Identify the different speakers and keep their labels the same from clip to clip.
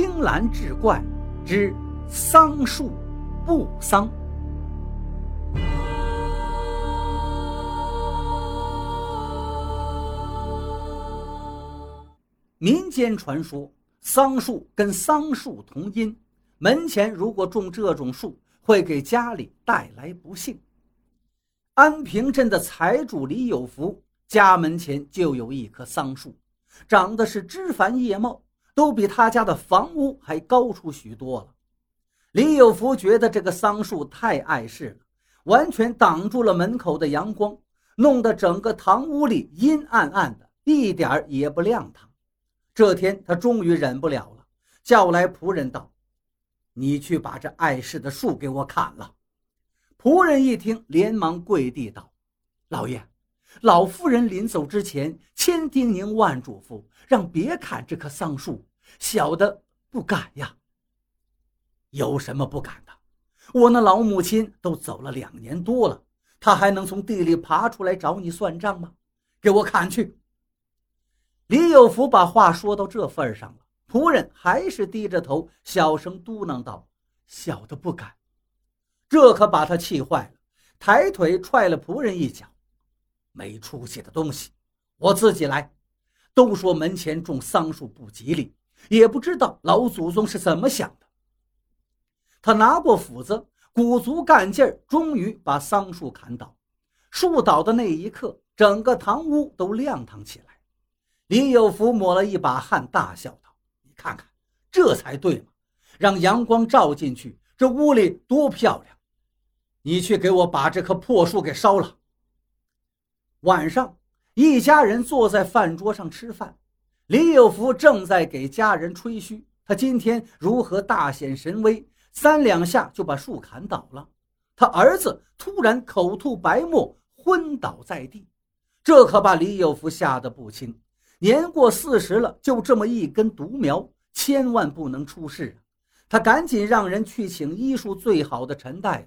Speaker 1: 青蓝志怪之桑树不桑。民间传说，桑树跟桑树同音，门前如果种这种树，会给家里带来不幸。安平镇的财主李有福家门前就有一棵桑树，长得是枝繁叶茂，都比他家的房屋还高出许多了。李有福觉得这个桑树太碍事了，完全挡住了门口的阳光，弄得整个堂屋里阴暗暗的，一点也不亮堂。这天，他终于忍不了了，叫来仆人道：“你去把这碍事的树给我砍了。”仆人一听，连忙跪地道：“老爷，老夫人临走之前千叮咛万嘱咐，让别砍这棵桑树。小的不敢呀。有什么不敢的？我那老母亲都走了两年多了，她还能从地里爬出来找你算账吗？给我砍去！”李有福把话说到这份上了，仆人还是低着头，小声嘟囔道：“小的不敢。”这可把他气坏了，抬腿踹了仆人一脚：“没出息的东西，我自己来。都说门前种桑树不吉利，也不知道老祖宗是怎么想的。”他拿过斧子，鼓足干劲儿，终于把桑树砍倒。树倒的那一刻，整个堂屋都亮堂起来。李有福抹了一把汗，大笑道：“你看看，这才对嘛！让阳光照进去，这屋里多漂亮。”你去给我把这棵破树给烧了。晚上，一家人坐在饭桌上吃饭，李有福正在给家人吹嘘他今天如何大显神威，三两下就把树砍倒了。他儿子突然口吐白沫，昏倒在地，这可把李有福吓得不轻。年过四十了，就这么一根独苗，千万不能出事啊！他赶紧让人去请医术最好的陈大夫。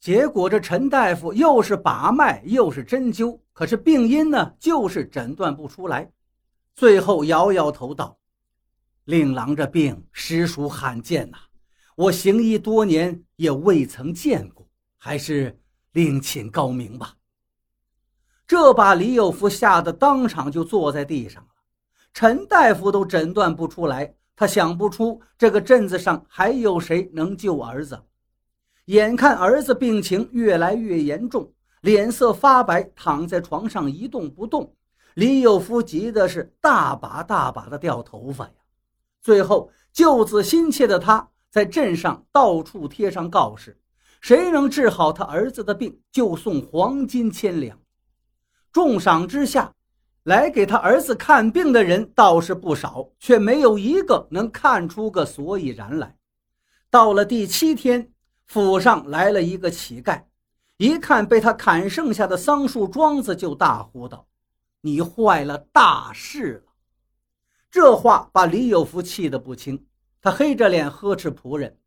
Speaker 1: 结果这陈大夫又是把脉又是针灸，可是病因呢就是诊断不出来。最后摇摇头道：“令郎这病实属罕见呐，我行医多年也未曾见过，还是另请高明吧。”这把李有福吓得当场就坐在地上了。陈大夫都诊断不出来，他想不出这个镇子上还有谁能救儿子。眼看儿子病情越来越严重，脸色发白，躺在床上一动不动。李有福急的是大把大把的掉头发呀。最后救子心切的他，在镇上到处贴上告示：谁能治好他儿子的病，就送黄金千两。重赏之下，来给他儿子看病的人倒是不少，却没有一个能看出个所以然来。到了第七天。府上来了一个乞丐，一看被他砍剩下的桑树桩子，就大呼道：“你坏了大事了！”这话把李有福气得不轻，他黑着脸呵斥仆人：“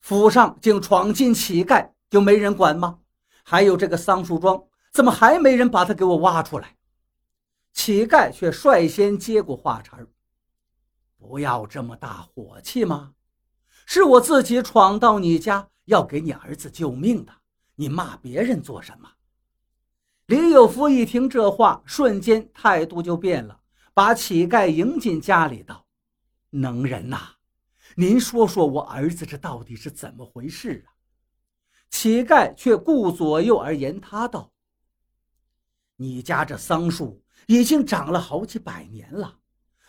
Speaker 1: 府上竟闯进乞丐，就没人管吗？还有这个桑树桩，怎么还没人把它给我挖出来？”乞丐却率先接过话茬不要这么大火气吗？”是我自己闯到你家，要给你儿子救命的。你骂别人做什么？李有福一听这话，瞬间态度就变了，把乞丐迎进家里，道：“能人呐，您说说我儿子这到底是怎么回事啊？”乞丐却顾左右而言他道：“你家这桑树已经长了好几百年了，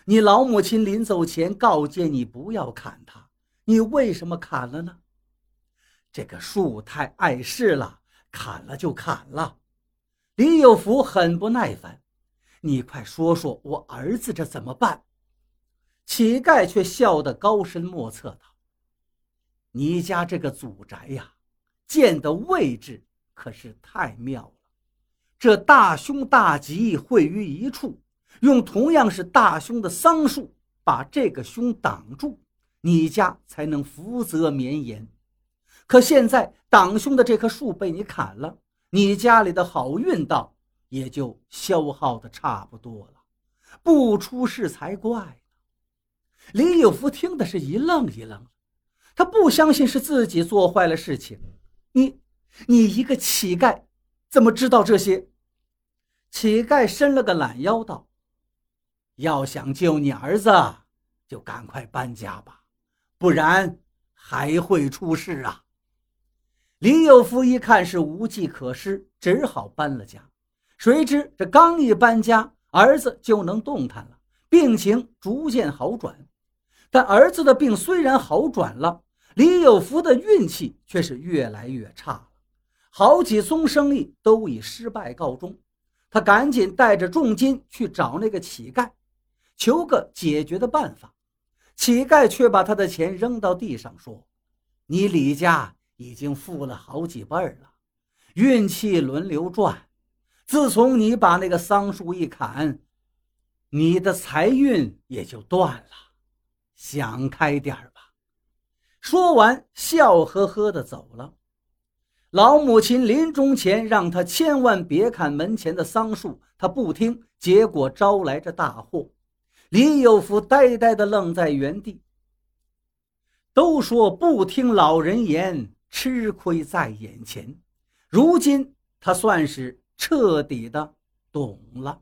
Speaker 1: 你老母亲临走前告诫你不要砍它。”你为什么砍了呢？这个树太碍事了，砍了就砍了。李有福很不耐烦，你快说说我儿子这怎么办？乞丐却笑得高深莫测道：“你家这个祖宅呀，建的位置可是太妙了。这大凶大吉汇于一处，用同样是大凶的桑树把这个凶挡住。”你家才能福泽绵延，可现在挡凶的这棵树被你砍了，你家里的好运道也就消耗的差不多了，不出事才怪呢。李有福听的是一愣一愣，他不相信是自己做坏了事情。你，你一个乞丐，怎么知道这些？乞丐伸了个懒腰，道：“要想救你儿子，就赶快搬家吧，不然还会出事啊！”李有福一看是无计可施，只好搬了家。谁知这刚一搬家，儿子就能动弹了，病情逐渐好转。但儿子的病虽然好转了，李有福的运气却是越来越差了，好几宗生意都以失败告终。他赶紧带着重金去找那个乞丐，求个解决的办法。乞丐却把他的钱扔到地上，说：“你李家已经富了好几辈了，运气轮流转。自从你把那个桑树一砍，你的财运也就断了。想开点吧。”说完，笑呵呵的走了。老母亲临终前让他千万别砍门前的桑树，他不听，结果招来这大祸。李有福呆呆的愣在原地。都说不听老人言，吃亏在眼前。如今他算是彻底的懂了。